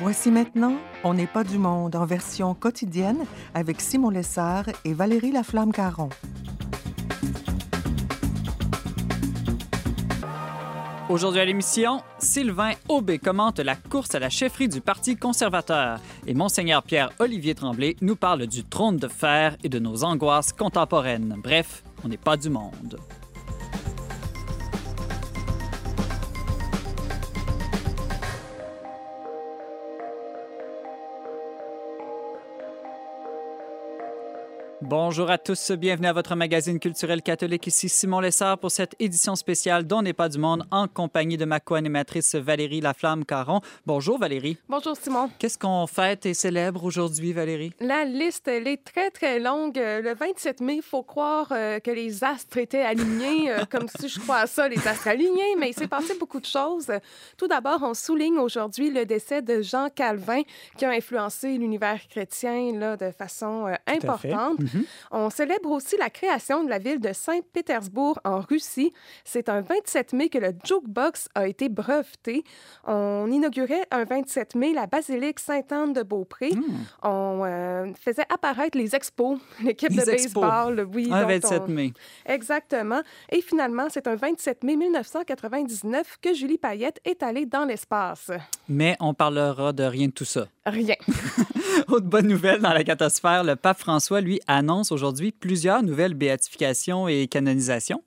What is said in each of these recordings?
Voici maintenant On n'est pas du monde en version quotidienne avec Simon Lessard et Valérie Laflamme-Caron. Aujourd'hui à l'émission, Sylvain Aubé commente la course à la chefferie du Parti conservateur et Monseigneur Pierre-Olivier Tremblay nous parle du trône de fer et de nos angoisses contemporaines. Bref, on n'est pas du monde. Bonjour à tous, bienvenue à votre magazine culturel catholique. Ici Simon Lessard pour cette édition spéciale dont n'est pas du monde en compagnie de ma co-animatrice Valérie Laflamme-Caron. Bonjour Valérie. Bonjour Simon. Qu'est-ce qu'on fête et célèbre aujourd'hui Valérie? La liste, elle est très très longue. Le 27 mai, il faut croire euh, que les astres étaient alignés, euh, comme si je crois à ça, les astres alignés, mais il s'est passé beaucoup de choses. Tout d'abord, on souligne aujourd'hui le décès de Jean Calvin qui a influencé l'univers chrétien là, de façon euh, importante. Mm-hmm. On célèbre aussi la création de la ville de Saint-Pétersbourg en Russie. C'est un 27 mai que le jukebox a été breveté. On inaugurait un 27 mai la basilique Sainte-Anne de Beaupré. Hmm. On euh, faisait apparaître les expos, l'équipe de baseball. Oui, un 27 mai. Exactement. Et finalement, c'est un 27 mai 1999 que Julie Payette est allée dans l'espace. Mais on parlera de rien de tout ça. Rien. Autre bonne nouvelle dans la catosphère, le pape François, lui, annonce aujourd'hui plusieurs nouvelles béatifications et canonisations.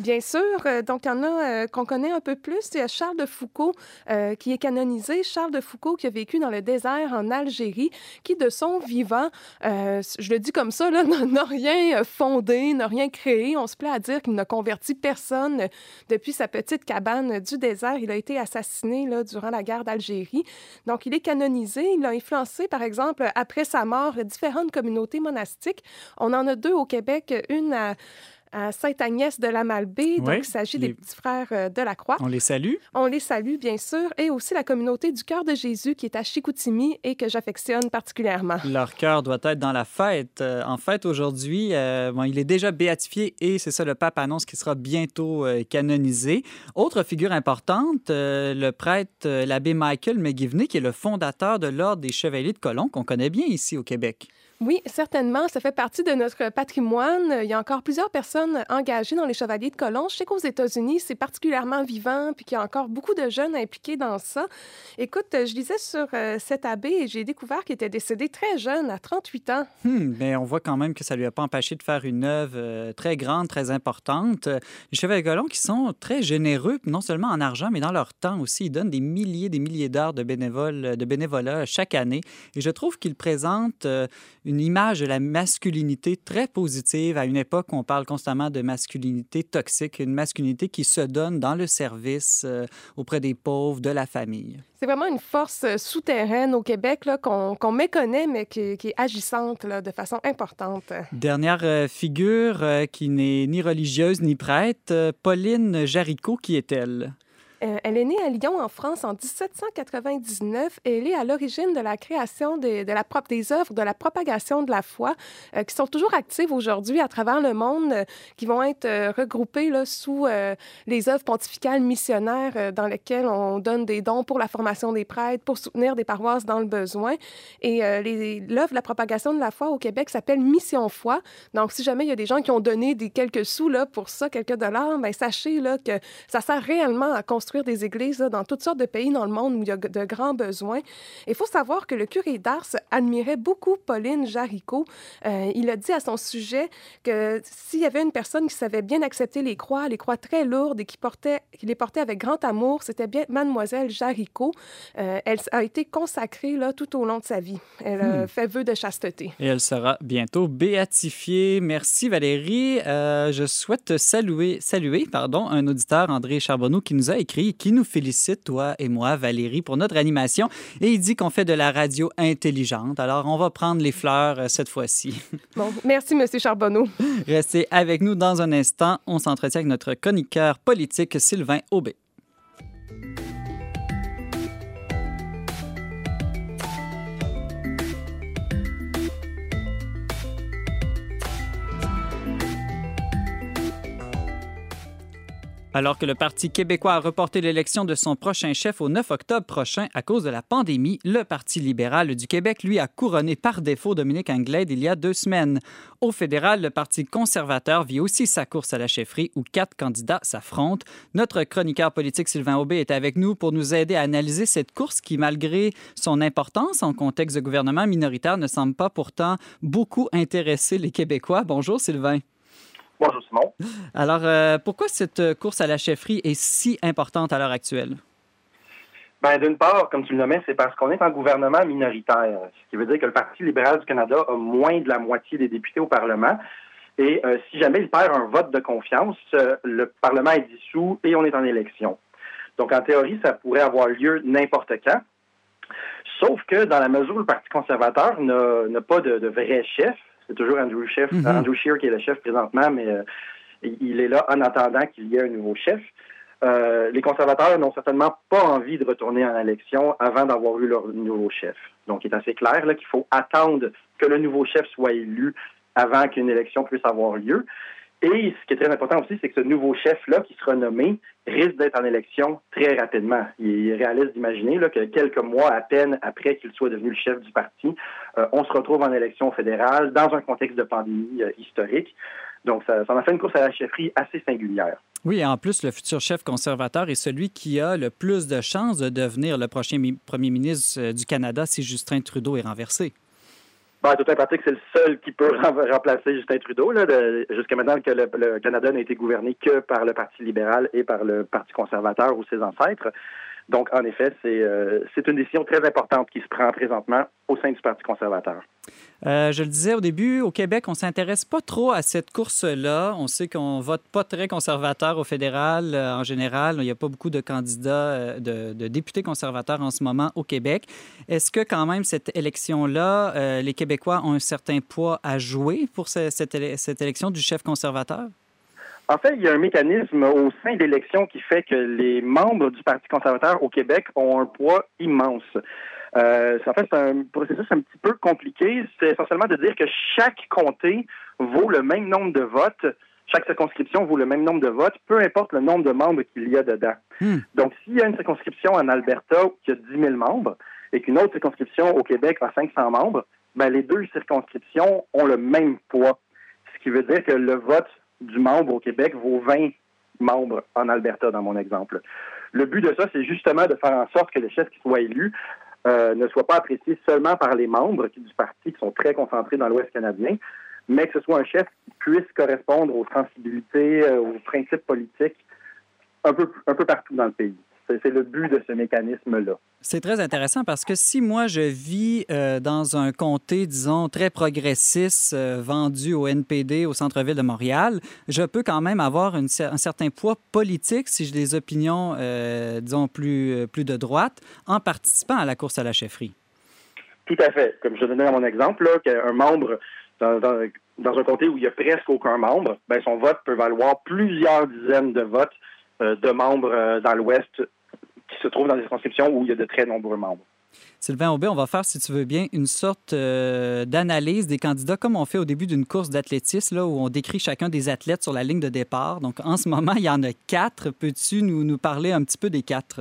Bien sûr. Euh, donc, il y en a euh, qu'on connaît un peu plus. Il y a Charles de Foucault euh, qui est canonisé. Charles de Foucault qui a vécu dans le désert en Algérie, qui, de son vivant, je le dis comme ça, n'a rien fondé, n'a rien créé. On se plaît à dire qu'il n'a converti personne depuis sa petite cabane du désert. Il a été assassiné là, durant la guerre d'Algérie. Donc, il est canonisé. Il a influencé, par exemple, après sa mort, différentes communautés monastiques. On en a deux au Québec, une à à Sainte-Agnès de la Malbaie. Donc, il s'agit des petits frères euh, de la Croix. On les salue. On les salue, bien sûr. Et aussi la communauté du Cœur de Jésus qui est à Chicoutimi et que j'affectionne particulièrement. Leur cœur doit être dans la fête. Euh, en fait, aujourd'hui, euh, bon, il est déjà béatifié et c'est ça, le pape annonce qu'il sera bientôt canonisé. Autre figure importante, le prêtre, l'abbé Michael McGivney, qui est le fondateur de l'Ordre des Chevaliers de Colomb, qu'on connaît bien ici au Québec. Oui, certainement. Ça fait partie de notre patrimoine. Il y a encore plusieurs personnes engagées dans les Chevaliers de Colomb. Je sais qu'aux États-Unis, c'est particulièrement vivant, puis qu'il y a encore beaucoup de jeunes impliqués dans ça. Écoute, je lisais sur euh, cet abbé et j'ai découvert qu'il était décédé très jeune, à 38 ans. Hmm, mais on voit quand même que ça lui a pas empêché de faire une œuvre euh, très grande, très importante. Les Chevaliers de Colomb qui sont très généreux, non seulement en argent, mais dans leur temps aussi. Ils donnent des milliers, des milliers d'heures de, de bénévolat chaque année. Et je trouve qu'ils présentent euh, une image de la masculinité très positive à une époque où on parle constamment de masculinité toxique, une masculinité qui se donne dans le service euh, auprès des pauvres, de la famille. C'est vraiment une force euh, souterraine au Québec qu'on méconnaît, mais qui, est agissante de façon importante. Dernière euh, figure qui n'est ni religieuse ni prêtre, Pauline Jaricot, qui est-elle? Euh, elle est née à Lyon, en France, en 1799 et elle est à l'origine de la création de, la des œuvres de la propagation de la foi euh, qui sont toujours actives aujourd'hui à travers le monde, euh, qui vont être regroupées là, sous les œuvres pontificales missionnaires dans lesquelles on donne des dons pour la formation des prêtres, pour soutenir des paroisses dans le besoin. Et l'œuvre de la propagation de la foi au Québec s'appelle Mission Foi. Donc, si jamais il y a des gens qui ont donné des quelques sous là, pour ça, quelques dollars, bien, sachez là, que ça sert réellement à construire des églises dans toutes sortes de pays dans le monde où il y a de grands besoins. Il faut savoir que le curé d'Ars admirait beaucoup Pauline Jaricot. Euh, il a dit à son sujet que s'il y avait une personne qui savait bien accepter les croix, les croix très lourdes et qui, portait, qui les portait avec grand amour, c'était bien mademoiselle Jaricot. Euh, elle a été consacrée là, tout au long de sa vie. Elle a hmm. fait vœu de chasteté. Et elle sera bientôt béatifiée. Merci Valérie. Euh, je souhaite saluer, saluer pardon, un auditeur, André Charbonneau, qui nous a écrit qui nous félicite, toi et moi, Valérie, pour notre animation. Et il dit qu'on fait de la radio intelligente. Alors, on va prendre les fleurs euh, cette fois-ci. Bon, merci, Monsieur Charbonneau. Restez avec nous dans un instant. On s'entretient avec notre chroniqueur politique, Sylvain Aubé. Alors que le Parti québécois a reporté l'élection de son prochain chef au 9 octobre prochain à cause de la pandémie, le Parti libéral du Québec, lui, a couronné par défaut Dominique Anglade il y a deux semaines. Au fédéral, le Parti conservateur vit aussi sa course à la chefferie où quatre candidats s'affrontent. Notre chroniqueur politique Sylvain Aubé est avec nous pour nous aider à analyser cette course qui, malgré son importance en contexte de gouvernement minoritaire, ne semble pas pourtant beaucoup intéresser les Québécois. Bonjour Sylvain. Bonjour Simon. Alors, euh, pourquoi cette course à la chefferie est si importante à l'heure actuelle? Ben, d'une part, comme tu le nommais, c'est parce qu'on est en gouvernement minoritaire, ce qui veut dire que le Parti libéral du Canada a moins de la moitié des députés au Parlement. Et euh, si jamais il perd un vote de confiance, euh, le Parlement est dissous et on est en élection. Donc, en théorie, ça pourrait avoir lieu n'importe quand. Sauf que dans la mesure où le Parti conservateur n'a pas de, de vrai chef, c'est toujours Andrew, chef, mm-hmm. Andrew Scheer qui est le chef présentement, mais euh, il est là en attendant qu'il y ait un nouveau chef. Euh, les conservateurs n'ont certainement pas envie de retourner en élection avant d'avoir eu leur nouveau chef. Donc, il est assez clair qu'il faut attendre que le nouveau chef soit élu avant qu'une élection puisse avoir lieu. Et ce qui est très important aussi, c'est que ce nouveau chef-là qui sera nommé risque d'être en élection très rapidement. Il est réaliste d'imaginer que quelques mois à peine après qu'il soit devenu le chef du parti, euh, on se retrouve en élection fédérale dans un contexte de pandémie euh, historique. Donc, ça, en a fait une course à la chefferie assez singulière. Oui, et en plus, le futur chef conservateur est celui qui a le plus de chances de devenir le prochain premier ministre euh, du Canada si Justin Trudeau est renversé. Ben, tout pratique, c'est le seul qui peut remplacer Justin Trudeau. Jusqu'à maintenant, que le, Canada n'a été gouverné que par le Parti libéral et par le Parti conservateur ou ses ancêtres. Donc, en effet, euh, c'est une décision très importante qui se prend présentement au sein du Parti conservateur. Euh, je le disais au début, au Québec, on s'intéresse pas trop à cette course-là. On sait qu'on vote pas très conservateur au fédéral euh, en général. Il n'y a pas beaucoup de candidats, de, députés conservateurs en ce moment au Québec. Est-ce que quand même cette élection-là, les Québécois ont un certain poids à jouer pour cette, cette élection du chef conservateur? En fait, il y a un mécanisme au sein de l'élection qui fait que les membres du Parti conservateur au Québec ont un poids immense. Euh, en fait, c'est un processus un petit peu compliqué. C'est essentiellement de dire que chaque comté vaut le même nombre de votes. Chaque circonscription vaut le même nombre de votes, peu importe le nombre de membres qu'il y a dedans. Hmm. Donc, s'il y a une circonscription en Alberta qui a 10 000 membres et qu'une autre circonscription au Québec a 500 membres, ben, les deux circonscriptions ont le même poids. Ce qui veut dire que le vote du membre au Québec vaut 20 membres en Alberta, dans mon exemple. Le but de ça, c'est justement de faire en sorte que le chef qui soit élu euh, ne soit pas apprécié seulement par les membres du parti qui sont très concentrés dans l'Ouest canadien, mais que ce soit un chef qui puisse correspondre aux sensibilités, euh, aux principes politiques un peu, un peu partout dans le pays. C'est le but de ce mécanisme-là. C'est très intéressant parce que si moi je vis euh, dans un comté, disons, très progressiste, euh, vendu au NPD au centre-ville de Montréal, je peux quand même avoir un certain poids politique si j'ai des opinions, euh, disons, plus, plus de droite en participant à la course à la chefferie. Tout à fait. Comme je donnais mon exemple, qu'un membre dans, un comté où il n'y a presque aucun membre, ben, son vote peut valoir plusieurs dizaines de votes de membres dans l'Ouest qui se trouvent dans des circonscriptions où il y a de très nombreux membres. Sylvain Aubé, on va faire, si tu veux bien, une sorte euh, d'analyse des candidats comme on fait au début d'une course d'athlétisme, là, où on décrit chacun des athlètes sur la ligne de départ. Donc, en ce moment, il y en a quatre. Peux-tu nous, nous parler un petit peu des quatre?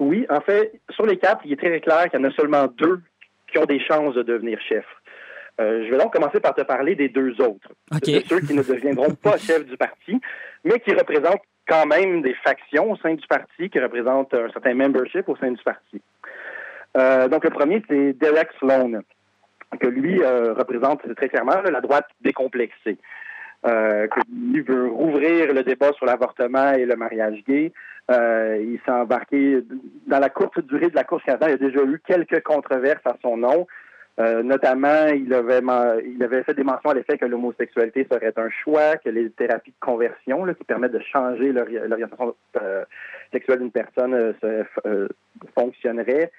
Oui, en fait, sur les quatre, il est très clair qu'il y en a seulement deux qui ont des chances de devenir chefs. Euh, je vais donc commencer par te parler des deux autres. Ceux qui ne deviendront pas chefs du parti, mais qui représentent quand même des factions au sein du parti qui représentent un certain membership au sein du parti. Euh, donc, le premier, c'est Derek Sloan, que lui euh, représente très clairement la droite décomplexée. Euh, veut rouvrir le débat sur l'avortement et le mariage gay. il s'est embarqué dans la courte durée de la course Canada. Il y a déjà eu quelques controverses à son nom. Euh, notamment, il avait, il avait fait des mentions à l'effet que l'homosexualité serait un choix, que les thérapies de conversion qui permettent de changer l'orientation euh, sexuelle d'une personne euh, fonctionneraient.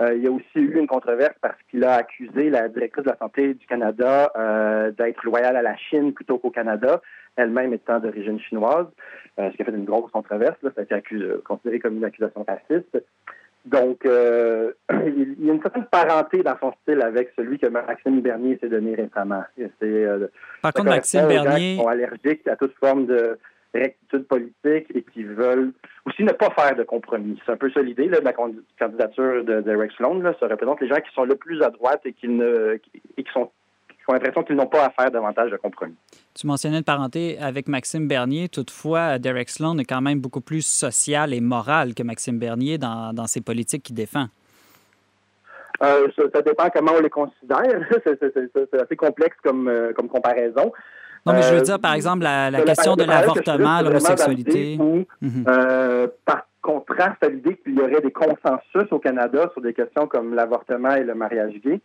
il y a aussi eu une controverse parce qu'il a accusé la directrice de la santé du Canada d'être loyale à la Chine plutôt qu'au Canada, elle-même étant d'origine chinoise, ce qui a fait une grosse controverse. ça a été considéré comme une accusation raciste. Donc, euh, il y a une certaine parenté dans son style avec celui que Maxime Bernier s'est donné récemment. Euh, Par contre, Maxime Bernier. Qui sont allergiques à toute forme de rectitude politique et qui veulent aussi ne pas faire de compromis. C'est un peu ça l'idée de la candidature de, de Sloan. Là. Ça représente les gens qui sont le plus à droite et qui, ne, et qui sont ont l'impression qu'ils n'ont pas à faire davantage de compromis. Tu mentionnais une parenté avec Maxime Bernier. Toutefois, Derek Sloan est quand même beaucoup plus social et moral que Maxime Bernier dans, dans ses politiques qu'il défend. Euh, ça, dépend comment on les considère. c'est assez complexe comme, euh, comme comparaison. Non, mais je veux euh, dire, par exemple, la, question de l'avortement, l'homosexualité. Mhm. par contraste à l'idée qu'il y aurait des consensus au Canada sur des questions comme l'avortement et le mariage gay,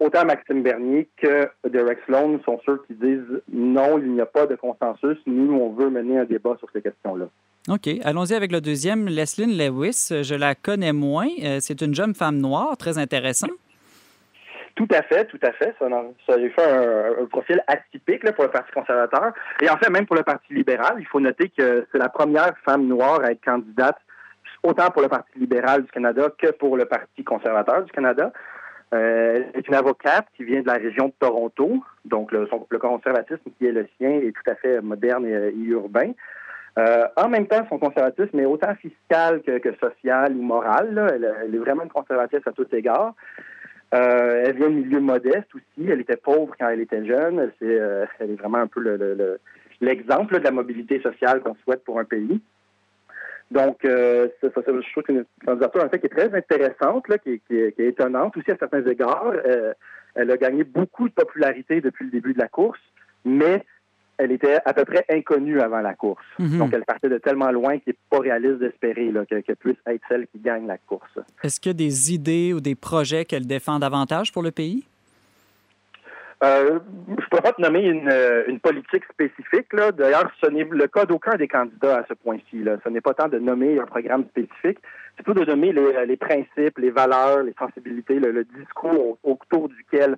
autant Maxime Bernier que Derek Sloan sont ceux qui disent non, il n'y a pas de consensus. Nous, on veut mener un débat sur ces questions-là. OK. Allons-y avec le deuxième. Leslie Lewis, je la connais moins. Euh, c'est une jeune femme noire, très intéressante. Tout à fait, tout à fait. Ça, ça a fait un, profil atypique pour le Parti conservateur. Et en fait, même pour le Parti libéral, il faut noter que c'est la première femme noire à être candidate autant pour le Parti libéral du Canada que pour le Parti conservateur du Canada. Euh, elle est une avocate qui vient de la région de Toronto, donc le, le conservatisme qui est le sien est tout à fait moderne et urbain. Euh, en même temps, son conservatisme est autant fiscal que, social ou moral. Elle, est vraiment une conservatrice à tous égards. Euh, elle vient de milieu modeste aussi. Elle était pauvre quand elle était jeune. Elle, est, euh, elle est vraiment un peu l'exemple de la mobilité sociale qu'on souhaite pour un pays. Donc, je trouve que une candidature en fait qui est très intéressante, qui, est étonnante aussi à certains égards. elle a gagné beaucoup de popularité depuis le début de la course, mais elle était à peu près inconnue avant la course. Mhm. Donc, elle partait de tellement loin qu'il n'est pas réaliste d'espérer qu'elle puisse être celle qui gagne la course. Est-ce qu'il y a des idées ou des projets qu'elle défend davantage pour le pays? Euh, je ne peux pas te nommer une, politique spécifique. D'ailleurs, ce n'est le cas d'aucun des candidats à ce point-ci. Ce n'est pas tant de nommer un programme spécifique, c'est plutôt de nommer les, principes, les valeurs, les sensibilités, le discours autour duquel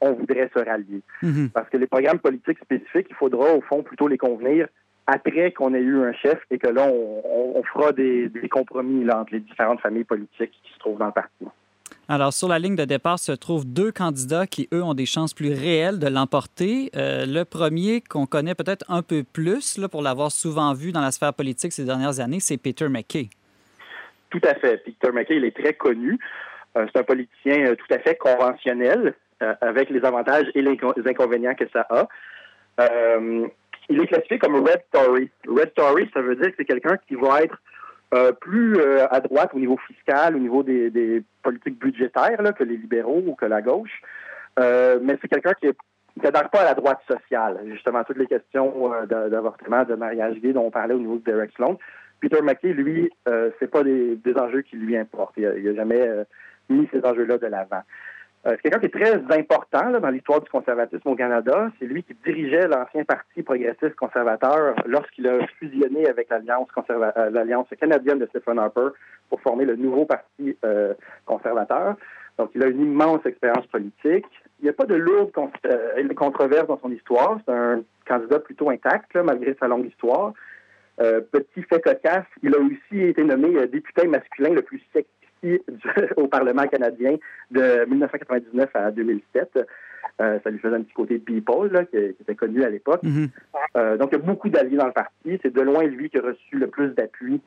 on voudrait se rallier. Mhm. Parce que les programmes politiques spécifiques, il faudra au fond plutôt les convenir après qu'on ait eu un chef et que là, on, fera des, compromis entre les différentes familles politiques qui se trouvent dans le parti. Alors, sur la ligne de départ se trouvent deux candidats qui, eux, ont des chances plus réelles de l'emporter. Euh, le premier, qu'on connaît peut-être un peu plus, là, pour l'avoir souvent vu dans la sphère politique ces dernières années, c'est Peter McKay. Tout à fait. Peter McKay, il est très connu. Euh, c'est un politicien euh, tout à fait conventionnel. Avec les avantages et les inconvénients que ça a. Il est classifié comme Red Tory. Red Tory, ça veut dire que c'est quelqu'un qui va être euh, plus à droite au niveau fiscal, au niveau des, politiques budgétaires que les libéraux ou que la gauche. mais c'est quelqu'un qui n'adhère pas à la droite sociale. Justement, toutes les questions d'avortement, de mariage gay dont on parlait au niveau de Derek Sloan. Peter McKay, lui, c'est pas des, enjeux qui lui importent. Il n'a jamais mis ces enjeux-là de l'avant. Euh, c'est quelqu'un qui est très important dans l'histoire du conservatisme au Canada. C'est lui qui dirigeait l'ancien parti progressiste conservateur lorsqu'il a fusionné avec l'alliance euh, l'alliance canadienne de Stephen Harper pour former le nouveau parti euh, conservateur. Donc, il a une immense expérience politique. Il n'y a pas de lourde controverse dans son histoire. C'est un candidat plutôt intact, malgré sa longue histoire. petit fait cocasse, il a aussi été nommé député masculin le plus sexy au Parlement canadien de 1999 à 2007. Euh, ça lui faisait un petit côté people, qui, était connu à l'époque. Mm-hmm. Euh, donc, il y a beaucoup d'alliés dans le parti. C'est de loin lui qui a reçu le plus d'appui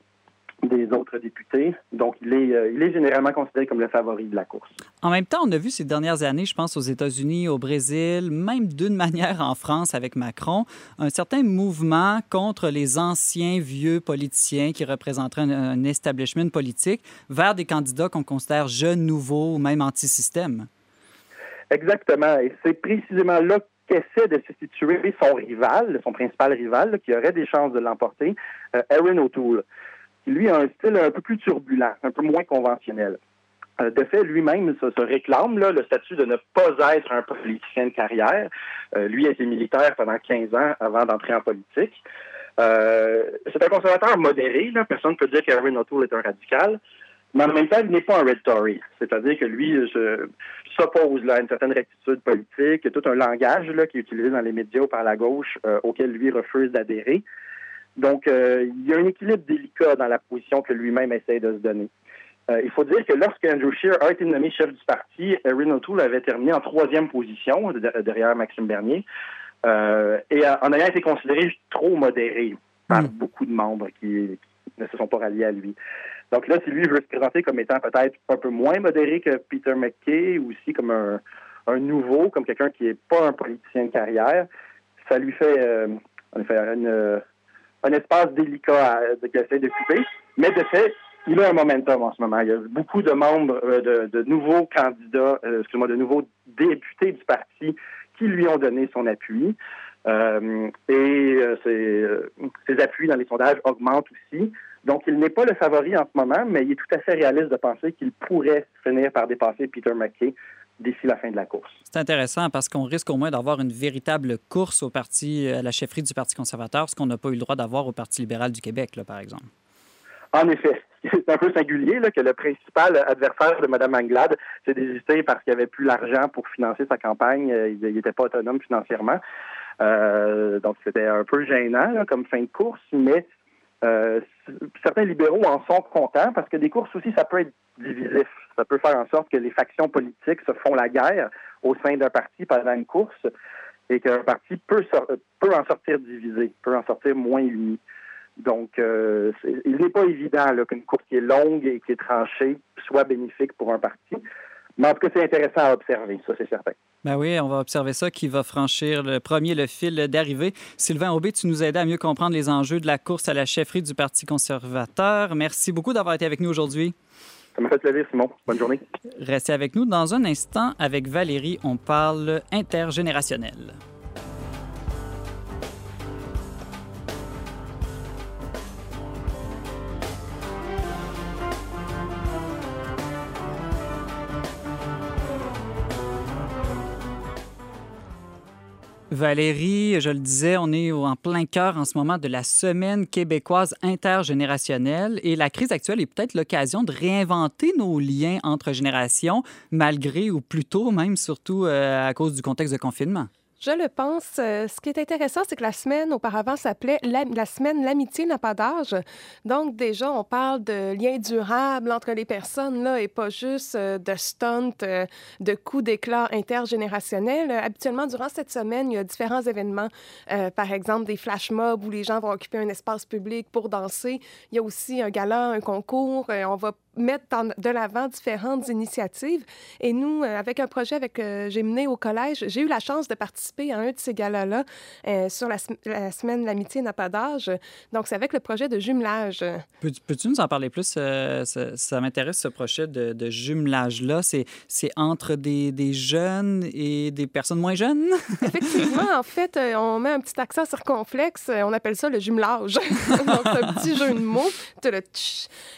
des autres députés. Donc, il est, euh, il est généralement considéré comme le favori de la course. En même temps, on a vu ces dernières années, je pense aux États-Unis, au Brésil, même d'une manière en France avec Macron, un certain mouvement contre les anciens vieux politiciens qui représenteraient un, establishment politique vers des candidats qu'on considère jeunes, nouveaux ou même anti-système. Exactement. Et c'est précisément là qu'essaie de se situer son rival, son principal rival, qui aurait des chances de l'emporter, euh, Aaron O'Toole lui, a un style un peu plus turbulent, un peu moins conventionnel. Euh, de fait, lui-même se, réclame là, le statut de ne pas être un politicien de carrière. Euh, lui a été militaire pendant 15 ans avant d'entrer en politique. Euh, c'est un conservateur modéré. Là. Personne ne peut dire qu'Aaron O'Toole est un radical. Mais en même temps, il n'est pas un Red Tory. C'est-à-dire que lui s'oppose à une certaine rectitude politique. Tout un langage là, qui est utilisé dans les médias par la gauche auquel lui refuse d'adhérer. Donc, euh, il y a un équilibre délicat dans la position que lui-même essaie de se donner. Euh, il faut dire que lorsque Andrew Scheer a été nommé chef du parti, Erin O'Toole avait terminé en troisième position derrière Maxime Bernier. et en ayant été considéré trop modéré par hmm. beaucoup de membres qui, ne se sont pas ralliés à lui. Donc là, si lui veut se présenter comme étant peut-être un peu moins modéré que Peter McKay, ou aussi comme un, nouveau, comme quelqu'un qui n'est pas un politicien de carrière, ça lui fait, euh, un espace délicat qu'il essaie d'occuper. Mais de fait, il a un momentum en ce moment. Il y a beaucoup de membres, euh, de, nouveaux candidats, euh, excusez-moi, de nouveaux députés du parti qui lui ont donné son appui. Euh, et ses, ses, appuis dans les sondages augmentent aussi. Donc, il n'est pas le favori en ce moment, mais il est tout à fait réaliste de penser qu'il pourrait finir par dépasser Peter McKay d'ici la fin de la course. C'est intéressant parce qu'on risque au moins d'avoir une véritable course au parti, à la chefferie du Parti conservateur, ce qu'on n'a pas eu le droit d'avoir au Parti libéral du Québec, là, par exemple. En effet, c'est un peu singulier là, que le principal adversaire de Mme Anglade s'est désisté parce qu'il avait plus l'argent pour financer sa campagne. Euh, il n'était pas autonome financièrement. Euh, donc, c'était un peu gênant comme fin de course, mais euh, certains libéraux en sont contents parce que des courses aussi, ça peut être divisif. Ça peut faire en sorte que les factions politiques se font la guerre au sein d'un parti pendant une course et qu'un parti peut, peut en sortir divisé, peut en sortir moins uni. Donc, euh, il n'est pas évident qu'une course qui est longue et qui est tranchée soit bénéfique pour un parti. Mais en tout cas, c'est intéressant à observer, ça c'est certain. Ben oui, on va observer ça, qui va franchir le premier le fil d'arrivée. Sylvain Aubé, tu nous aidé à mieux comprendre les enjeux de la course à la chefferie du Parti conservateur. Merci beaucoup d'avoir été avec nous aujourd'hui. Ça m'a fait plaisir, Simon. Bonne journée. Restez avec nous. Dans un instant, avec Valérie, on parle intergénérationnel. Valérie, je le disais, on est en plein cœur en ce moment de la semaine québécoise intergénérationnelle et la crise actuelle est peut-être l'occasion de réinventer nos liens entre générations, malgré ou plutôt même surtout euh, à cause du contexte de confinement. Je le pense. Euh, ce qui est intéressant, c'est que la semaine auparavant s'appelait la, semaine L'amitié n'a pas d'âge. Donc, déjà, on parle de liens durables entre les personnes là, et pas juste euh, de stunts, euh, de coups d'éclat intergénérationnels. habituellement, durant cette semaine, il y a différents événements. par exemple, des flash mobs où les gens vont occuper un espace public pour danser. Il y a aussi un gala, un concours. on va mettre de l'avant différentes initiatives. Et nous, euh, avec un projet avec euh, j'ai mené au collège, j'ai eu la chance de participer à un de ces galas-là euh, sur la, semaine L'amitié n'a pas d'âge. Donc, c'est avec le projet de jumelage. Peux-tu nous en parler plus? ça, m'intéresse, ce projet de, jumelage-là. C'est entre des, des, jeunes et des personnes moins jeunes? Effectivement. En fait, on met un petit accent circonflexe. On appelle ça le jumelage. Donc, c'est un petit jeu de mots.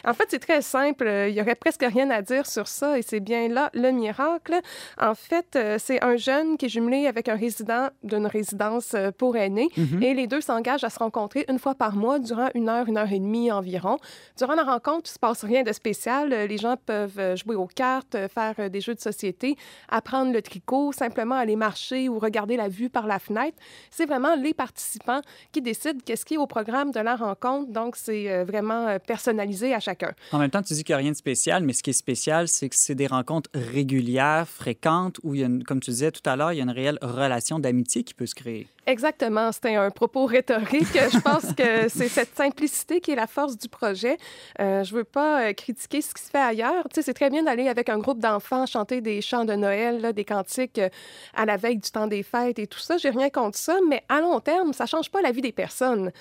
En fait, c'est très simple il y aurait presque rien à dire sur ça et c'est bien là le miracle. En fait, euh, c'est un jeune qui est jumelé avec un résident d'une résidence euh, pour aînés mhm. et les deux s'engagent à se rencontrer une fois par mois durant une heure, une heure et demie environ. Durant la rencontre, il ne se passe rien de spécial. Les gens peuvent jouer aux cartes, faire des jeux de société, apprendre le tricot, simplement aller marcher ou regarder la vue par la fenêtre. C'est vraiment les participants qui décident qu'est-ce qui est au programme de la rencontre. Donc, c'est euh, vraiment personnalisé à chacun. En même temps, tu dis qu'il rien de spécial, mais ce qui est spécial, c'est que c'est des rencontres régulières, fréquentes, où, il y a comme tu disais tout à l'heure, il y a une réelle relation d'amitié qui peut se créer. Exactement. C'était un propos rhétorique. Je pense que c'est cette simplicité qui est la force du projet. Euh, je veux pas euh, critiquer ce qui se fait ailleurs. Tu sais, c'est très bien d'aller avec un groupe d'enfants chanter des chants de Noël, là, des cantiques euh, à la veille du temps des fêtes et tout ça. J'ai rien contre ça, mais à long terme, ça change pas la vie des personnes.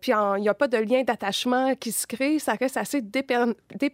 Puis il n'y a pas de lien d'attachement qui se crée. Ça reste assez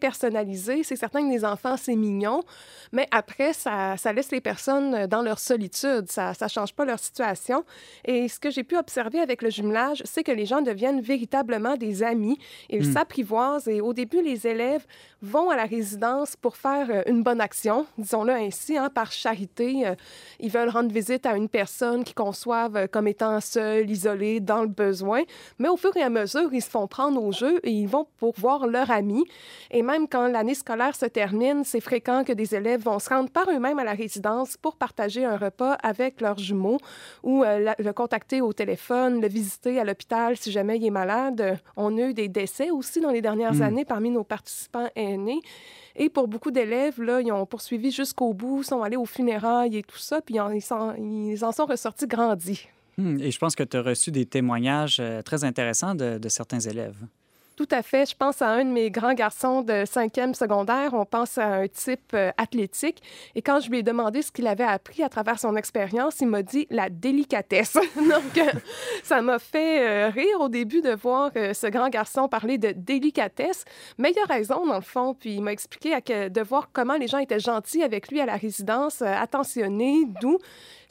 dépersonnalisé. C'est certain que les enfants, c'est mignon, mais après, ça, ça, laisse les personnes dans leur solitude. Ça ne change pas leur situation. Et ce que j'ai pu observer avec le jumelage, c'est que les gens deviennent véritablement des amis. Ils hmm. s'apprivoisent et au début, les élèves vont à la résidence pour faire euh, une bonne action, disons-le ainsi, hein, par charité. Euh, ils veulent rendre visite à une personne qu'ils conçoivent euh, comme étant seule, isolée, dans le besoin. Mais au fur et à mesure, ils se font prendre au jeu et ils vont pour voir leur ami. Et même quand l'année scolaire se termine, c'est fréquent que des élèves vont se rendre par eux-mêmes à la résidence pour partager un repas avec leurs jumeaux ou le contacter au téléphone, le visiter à l'hôpital si jamais il est malade. On a eu des décès aussi dans les dernières hmm. années parmi nos participants aînés. Et pour beaucoup d'élèves, là, ils ont poursuivi jusqu'au bout, sont allés aux funérailles et tout ça, puis ils en, sont ressortis grandis. Hmm, et je pense que tu as reçu des témoignages euh, très intéressants de, de certains élèves. Tout à fait. Je pense à un de mes grands garçons de cinquième secondaire. On pense à un type euh, athlétique. Et quand je lui ai demandé ce qu'il avait appris à travers son expérience, il m'a dit la délicatesse. Donc, euh, ça m'a fait euh, rire au début de voir ce grand garçon parler de délicatesse. Mais il a raison, dans le fond. Puis il m'a expliqué à de voir comment les gens étaient gentils avec lui à la résidence, attentionnés, doux.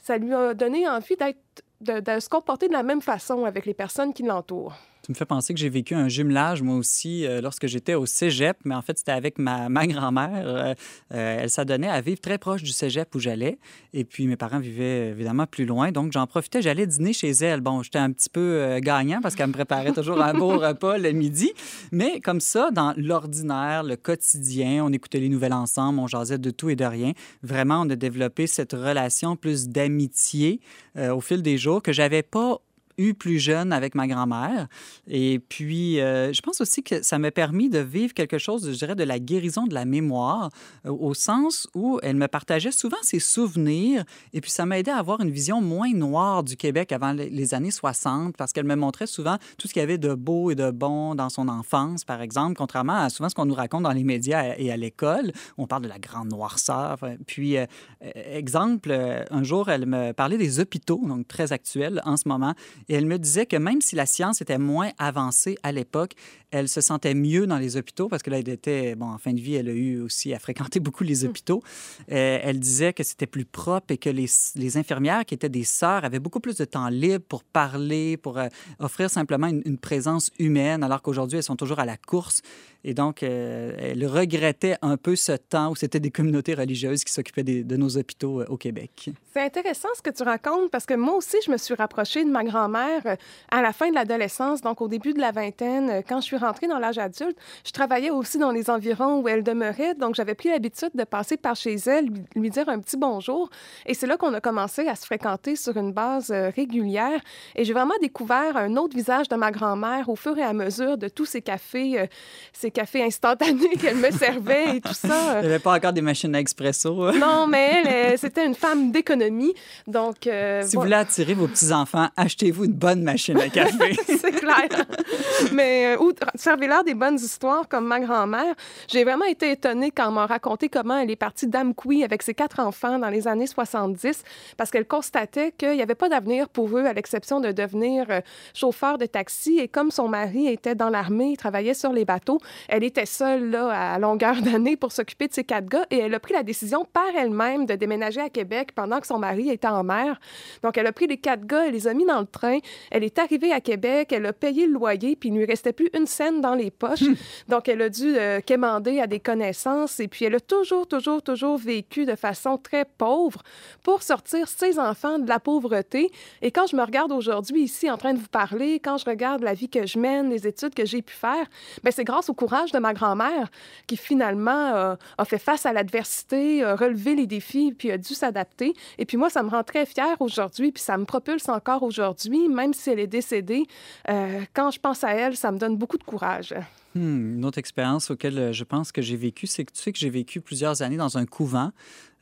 Ça lui a donné envie d'être de, se comporter de la même façon avec les personnes qui l'entourent. Tu me fais penser que j'ai vécu un jumelage, moi aussi, euh, lorsque j'étais au cégep, mais en fait, c'était avec ma, ma grand-mère. Euh, euh, elle s'adonnait à vivre très proche du cégep où j'allais. Et puis, mes parents vivaient évidemment plus loin. Donc, j'en profitais. J'allais dîner chez elle. Bon, j'étais un petit peu gagnant parce qu'elle me préparait toujours un beau repas le midi. Mais comme ça, dans l'ordinaire, le quotidien, on écoutait les nouvelles ensemble, on jasait de tout et de rien. Vraiment, on a développé cette relation plus d'amitié au fil des jours que j'avais pas plus jeune avec ma grand-mère. Et puis, euh, je pense aussi que ça m'a permis de vivre quelque chose, je dirais, de la guérison de la mémoire, euh, au sens où elle me partageait souvent ses souvenirs. Et puis, ça m'a aidé à avoir une vision moins noire du Québec avant les années 60, parce qu'elle me montrait souvent tout ce qu'il y avait de beau et de bon dans son enfance, par exemple, contrairement à souvent ce qu'on nous raconte dans les médias et à l'école. On parle de la grande noirceur. Puis, euh, exemple, un jour, elle me parlait des hôpitaux, donc très actuels en ce moment. Elle me disait que même si la science était moins avancée à l'époque, elle se sentait mieux dans les hôpitaux parce que là, elle était, bon, en fin de vie, elle a eu aussi à fréquenter beaucoup les hmm. hôpitaux. Euh, elle disait que c'était plus propre et que les, les, infirmières, qui étaient des sœurs, avaient beaucoup plus de temps libre pour parler, pour euh, offrir simplement une, présence humaine, alors qu'aujourd'hui, elles sont toujours à la course. Et donc, euh, elle regrettait un peu ce temps où c'était des communautés religieuses qui s'occupaient de nos hôpitaux au Québec. C'est intéressant ce que tu racontes parce que moi aussi, je me suis rapprochée de ma grand-mère à la fin de l'adolescence, donc au début de la vingtaine, quand je suis rentrée dans l'âge adulte, je travaillais aussi dans les environs où elle demeurait, donc j'avais pris l'habitude de passer par chez elle, lui, dire un petit bonjour. Et c'est là qu'on a commencé à se fréquenter sur une base euh, régulière. Et j'ai vraiment découvert un autre visage de ma grand-mère au fur et à mesure de tous ces cafés, euh, ces cafés instantanés qu'elle me servait et tout ça. Il n'y avait pas encore des machines à expresso. Non, mais elle, c'était une femme d'économie. Donc, euh, si vous voulez attirer vos petits-enfants, achetez-vous une bonne machine à café. c'est clair. mais ou servez-leur des bonnes histoires comme ma grand-mère. J'ai vraiment été étonnée quand elle m'a raconté comment elle est partie d'Amqui avec ses quatre enfants dans les années 70 parce qu'elle constatait qu'il n'y avait pas d'avenir pour eux à l'exception de devenir euh, chauffeur de taxi. Et comme son mari était dans l'armée, il travaillait sur les bateaux, elle était seule là, à longueur d'année pour s'occuper de ses quatre gars et elle a pris la décision par elle-même de déménager à Québec pendant que son mari était en mer. Donc, elle a pris les quatre gars, elle les a mis dans le train. Elle est arrivée à Québec, elle a payé le loyer, puis il ne lui restait plus une scène dans les poches. Hmm. Donc, elle a dû euh, quémander à des connaissances et puis elle a toujours, toujours, toujours vécu de façon très pauvre pour sortir ses enfants de la pauvreté. Et quand je me regarde aujourd'hui ici en train de vous parler, quand je regarde la vie que je mène, les études que j'ai pu faire, ben c'est grâce au courage de ma grand-mère qui finalement euh, a fait face à l'adversité, a relevé les défis puis a dû s'adapter. Et puis moi, ça me rend très fière aujourd'hui puis ça me propulse encore aujourd'hui, même si elle est décédée. Euh, quand je pense à elle, ça me donne beaucoup de courage. Hmm, une autre expérience auquel euh, je pense que j'ai vécu, c'est que tu sais que j'ai vécu plusieurs années dans un couvent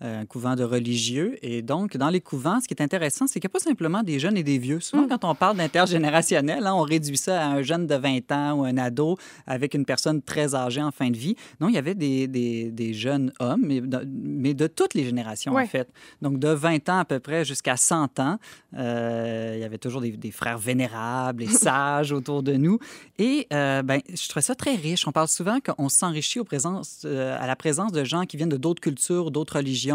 un couvent de religieux. Et donc, dans les couvents, ce qui est intéressant, c'est qu'il n'y a pas simplement des jeunes et des vieux. Souvent, mm. quand on parle d'intergénérationnel, hein, on réduit ça à un jeune de 20 ans ou un ado avec une personne très âgée en fin de vie. Non, il y avait des, des, des jeunes hommes, mais de, mais de, toutes les générations, en fait. Donc, de 20 ans à peu près jusqu'à 100 ans, euh, il y avait toujours des, des frères vénérables et sages autour de nous. Et euh, ben, je trouvais ça très riche. On parle souvent qu'on s'enrichit euh, à la présence de gens qui viennent de d'autres cultures, d'autres religions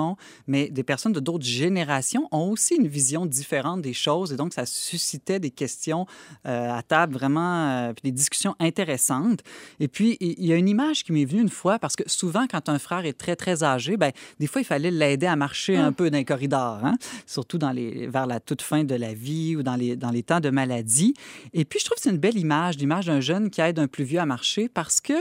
mais des personnes de d'autres générations ont aussi une vision différente des choses et donc ça suscitait des questions euh, à table vraiment, euh, des discussions intéressantes. Et puis, il y a une image qui m'est venue une fois parce que souvent, quand un frère est très, très âgé, ben, des fois, il fallait l'aider à marcher un hum. peu dans les corridors, hein? surtout dans les, vers la toute fin de la vie ou dans les, dans les temps de maladie. Et puis, je trouve que c'est une belle image, l'image d'un jeune qui aide un plus vieux à marcher parce que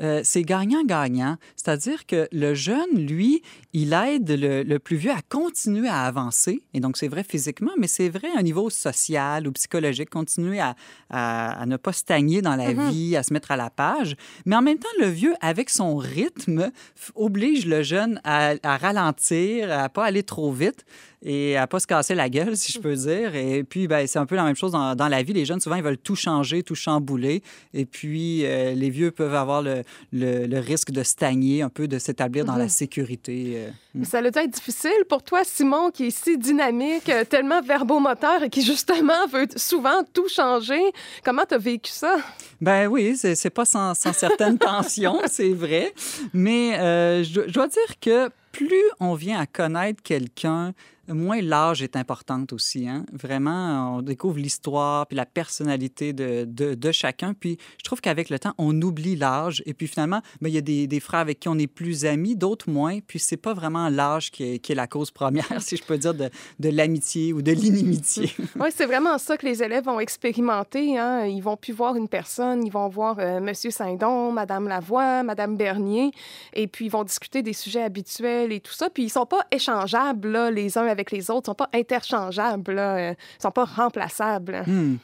euh, c'est gagnant-gagnant. C'est-à-dire que le jeune, lui, il aide le, plus vieux à continuer à avancer. Et donc, c'est vrai physiquement, mais c'est vrai à un niveau social ou psychologique, continuer à, à, ne pas stagner dans la mm-hmm. vie, à se mettre à la page. Mais en même temps, le vieux, avec son rythme, oblige le jeune à, à ralentir, à pas aller trop vite et à pas se casser la gueule, si je peux dire. Et puis, ben, c'est un peu la même chose dans, dans, la vie. Les jeunes, souvent, ils veulent tout changer, tout chambouler. Et puis, euh, les vieux peuvent avoir le, le, risque de stagner, un peu de s'établir dans la mhm. sécurité. Euh. Mm. Ça a dû être difficile pour toi, Simon, qui est si dynamique, euh, tellement verbomoteur et qui, justement, veut souvent tout changer. Comment tu as vécu ça? Ben oui, c'est pas sans, sans certaines tensions, c'est vrai. Mais je, je dois dire que plus on vient à connaître quelqu'un, moins l'âge est importante aussi. Hein? Vraiment, on découvre l'histoire puis la personnalité de, chacun. Puis je trouve qu'avec le temps, on oublie l'âge. Et puis finalement, ben, il y a des, frères avec qui on est plus amis, d'autres moins. Puis c'est pas vraiment l'âge qui est, la cause première, si je peux dire, de, l'amitié ou de l'inimitié. oui, c'est vraiment ça que les élèves vont expérimenter. Hein? Ils vont plus voir une personne, ils vont voir euh, Monsieur Saint-Don, Madame Lavoie, Madame Bernier, et puis ils vont discuter des sujets habituels et tout ça. Puis ils sont pas échangeables, là, les uns avec les autres, ne sont pas interchangeables, ne euh, sont pas remplaçables. Hmm.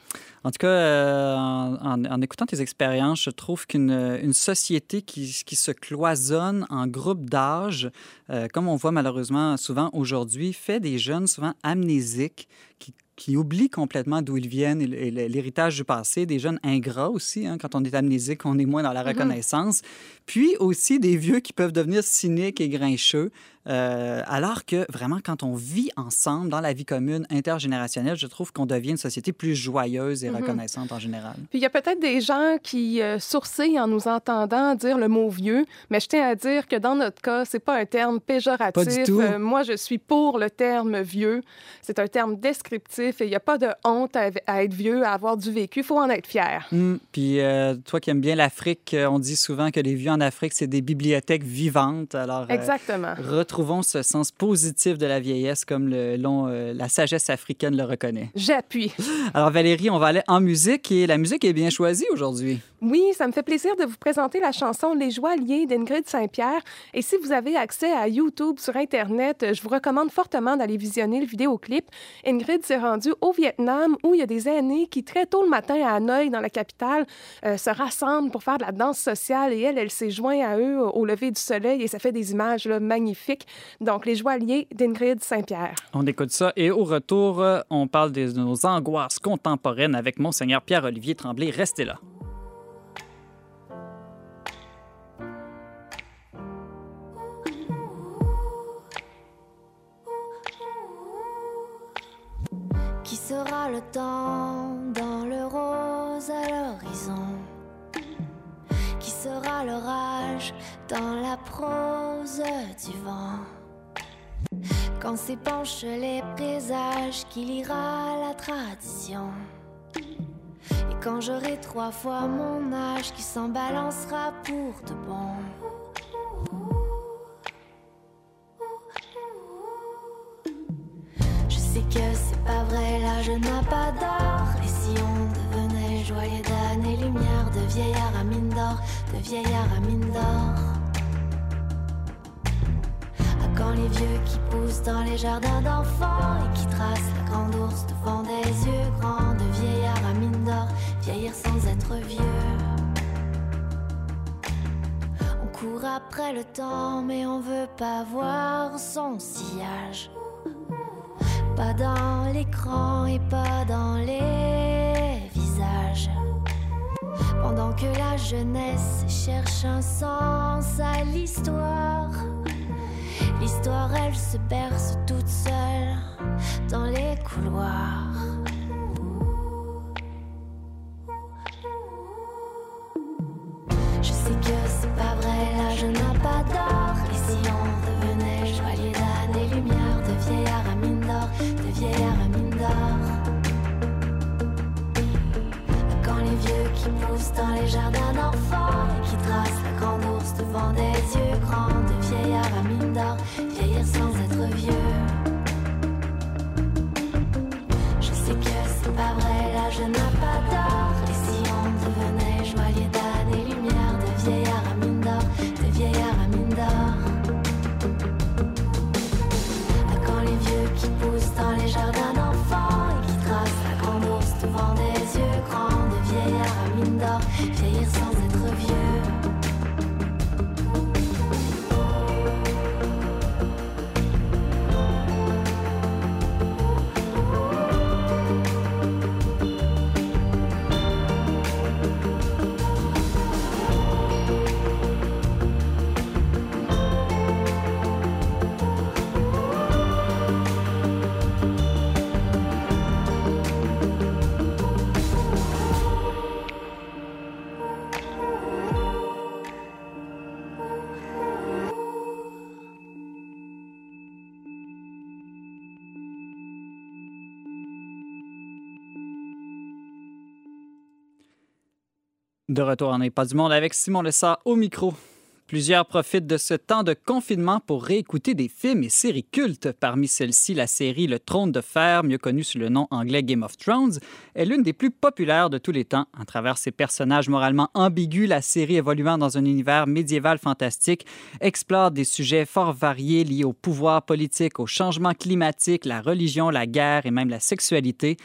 En tout cas, euh, en, écoutant tes expériences, je trouve qu'une société qui, se cloisonne en groupe d'âge, euh, comme on voit malheureusement souvent aujourd'hui, fait des jeunes souvent amnésiques qui qui oublient complètement d'où ils viennent et l'héritage du passé, des jeunes ingrats aussi, hein, quand on est amnésique, on est moins dans la mm-hmm. reconnaissance, puis aussi des vieux qui peuvent devenir cyniques et grincheux, euh, alors que vraiment, quand on vit ensemble dans la vie commune intergénérationnelle, je trouve qu'on devient une société plus joyeuse et mm-hmm. reconnaissante en général. Puis il y a peut-être des gens qui euh, sourcillent en nous entendant dire le mot vieux, mais je tiens à dire que dans notre cas, c'est pas un terme péjoratif. Pas du tout. Euh, moi, je suis pour le terme vieux. C'est un terme descriptif et il n'y a pas de honte à, être vieux, à avoir du vécu. Il faut en être fier. Hum, puis toi qui aimes bien l'Afrique, on dit souvent que les vieux en Afrique, c'est des bibliothèques vivantes. Alors, Exactement. Retrouvons ce sens positif de la vieillesse comme le, la sagesse africaine le reconnaît. J'appuie. Alors Valérie, on va aller en musique et la musique est bien choisie aujourd'hui. Oui, ça me fait plaisir de vous présenter la chanson Les Joailliers d'Ingrid Saint-Pierre. Et si vous avez accès à YouTube sur Internet, je vous recommande fortement d'aller visionner le vidéoclip. Ingrid s'est rendue au Vietnam où il y a des aînés qui, très tôt le matin à Hanoï, dans la capitale, euh, se rassemblent pour faire de la danse sociale. Et elle, elle s'est jointe à eux au lever du soleil et ça fait des images magnifiques. Donc, Les Joailliers d'Ingrid Saint-Pierre. On écoute ça et au retour, on parle de nos angoisses contemporaines avec Monseigneur Pierre-Olivier Tremblay. Restez là. Sera le temps dans le rose à l'horizon Qui sera l'orage dans la prose du vent. Quand s'épanchent les présages qui lira la tradition Et quand j'aurai trois fois mon âge qui s'en balancera pour de bon que c'est pas vrai, l'âge n'a pas d'or. Et si on devenait joyeux d'années lumière, de vieillard à mine d'or, de vieillard à mine d'or. À quand les vieux qui poussent dans les jardins d'enfants et qui tracent la grande ours devant des yeux grands, de vieillard à mine d'or, vieillir sans être vieux. On court après le temps, mais on veut pas voir son sillage. Pas dans l'écran et pas dans les visages. Pendant que la jeunesse cherche un sens à l'histoire. L'histoire, elle se berce toute seule dans les couloirs. Des yeux grands, de vieillard à mine d'or, vieillir sans être vieux. Je sais que c'est pas vrai, là je n'ai pas d'or. De retour en pas du monde avec Simon Lessard au micro. Plusieurs profitent de ce temps de confinement pour réécouter des films et séries cultes. Parmi celles-ci, la série Le Trône de Fer, mieux connue sous le nom anglais Game of Thrones, est l'une des plus populaires de tous les temps. À travers ses personnages moralement ambigus, la série évoluant dans un univers médiéval fantastique explore des sujets fort variés liés au pouvoir politique, au changement climatique, la religion, la guerre et même la sexualité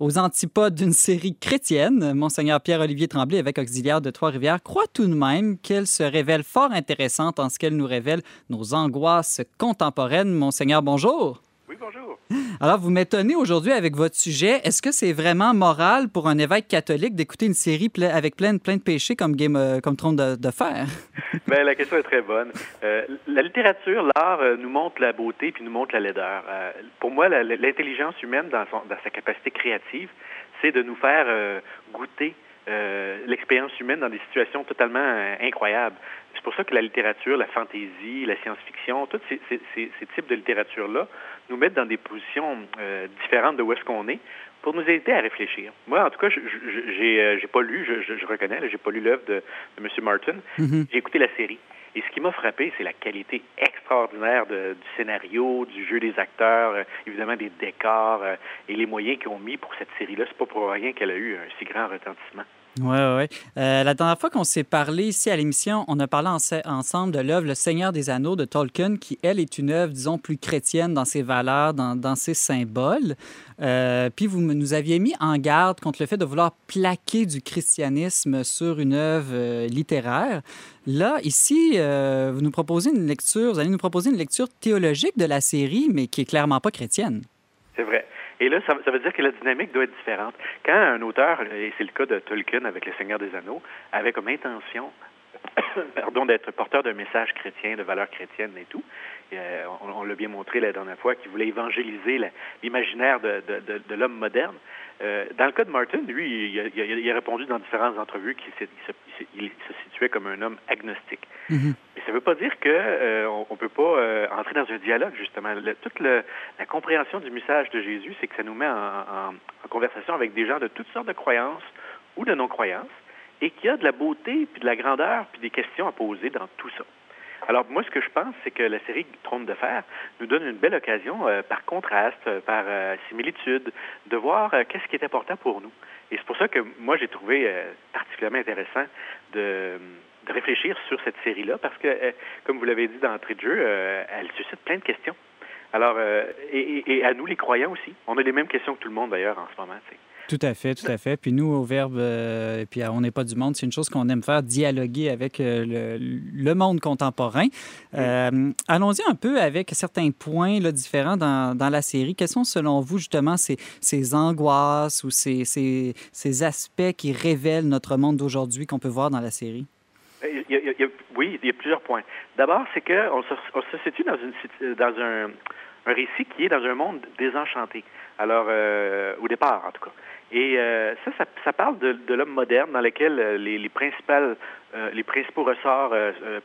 aux antipodes d'une série chrétienne, Monseigneur Pierre-Olivier Tremblay, évêque auxiliaire de Trois-Rivières, croit tout de même qu'elle se révèle fort intéressante en ce qu'elle nous révèle nos angoisses contemporaines. Monseigneur, bonjour. Oui, bonjour. Alors, vous m'étonnez aujourd'hui avec votre sujet. Est-ce que c'est vraiment moral pour un évêque catholique d'écouter une série avec plein, plein de péchés comme, Game, euh, comme Trône de, Fer? Bien, la question est très bonne. Euh, la littérature, l'art, euh, nous montre la beauté puis nous montre la laideur. pour moi, l'intelligence humaine, dans, dans, sa capacité créative, c'est de nous faire goûter l'expérience humaine dans des situations totalement incroyables. C'est pour ça que la littérature, la fantaisie, la science-fiction, tous ces, types de littérature-là nous mettent dans des positions euh, différentes de où est-ce qu'on est pour nous aider à réfléchir. Moi, en tout cas, j'ai euh, pas lu, je, reconnais, j'ai pas lu l'œuvre de, de, M. Martin. Mm-hmm. J'ai écouté la série. Et ce qui m'a frappé, c'est la qualité extraordinaire du scénario, du jeu des acteurs, euh, évidemment des décors et les moyens qu'ils ont mis pour cette série-là. C'est pas pour rien qu'elle a eu un si grand retentissement. Oui, oui. Euh, la dernière fois qu'on s'est parlé ici à l'émission, on a parlé ensemble de l'œuvre Le Seigneur des Anneaux de Tolkien, qui, elle, est une œuvre, disons, plus chrétienne dans ses valeurs, dans, ses symboles. Euh, puis vous nous aviez mis en garde contre le fait de vouloir plaquer du christianisme sur une œuvre euh, littéraire. Là, ici, vous nous proposez une lecture, vous allez nous proposer une lecture théologique de la série, mais qui est clairement pas chrétienne. C'est vrai. Et là, ça, veut dire que la dynamique doit être différente. Quand un auteur, et c'est le cas de Tolkien avec Le Seigneur des Anneaux, avait comme intention pardon, d'être porteur d'un message chrétien, de valeurs chrétiennes et tout. Euh, on, l'a bien montré la dernière fois qu'il voulait évangéliser l'imaginaire de, l'homme moderne. Euh, dans le cas de Martin, lui, il a, répondu dans différentes entrevues qu'il se, situait comme un homme agnostique. Mm-hmm. Mais ça ne veut pas dire qu'on euh, ne peut pas entrer dans un dialogue, justement. toute la compréhension du message de Jésus, c'est que ça nous met en, en conversation avec des gens de toutes sortes de croyances ou de non-croyances et qu'il y a de la beauté, puis de la grandeur, puis des questions à poser dans tout ça. Alors moi, ce que je pense, c'est que la série Trône de fer nous donne une belle occasion, euh, par contraste, euh, par euh, similitude, de voir qu'est-ce qui est important pour nous. Et c'est pour ça que moi, j'ai trouvé particulièrement intéressant de, réfléchir sur cette série-là, parce que, comme vous l'avez dit d'entrée de jeu, elle suscite plein de questions. Alors, et, à nous, les croyants aussi. On a les mêmes questions que tout le monde, d'ailleurs, en ce moment. Tout à fait, tout à fait. Puis nous, au Verbe, euh, puis On n'est pas du monde, c'est une chose qu'on aime faire, dialoguer avec euh, le, monde contemporain. Euh, allons-y un peu avec certains points là, différents dans, dans, la série. Quels sont, selon vous, justement, ces, ces angoisses ou ces, ces, ces, aspects qui révèlent notre monde d'aujourd'hui qu'on peut voir dans la série? oui, il y a plusieurs points. D'abord, c'est qu'on se, on se situe dans, une, dans un, un récit qui est dans un monde désenchanté. Alors, au départ, en tout cas. Et euh, ça, ça, parle de, l'homme moderne dans lequel euh, les, les, principales, euh, les principaux ressorts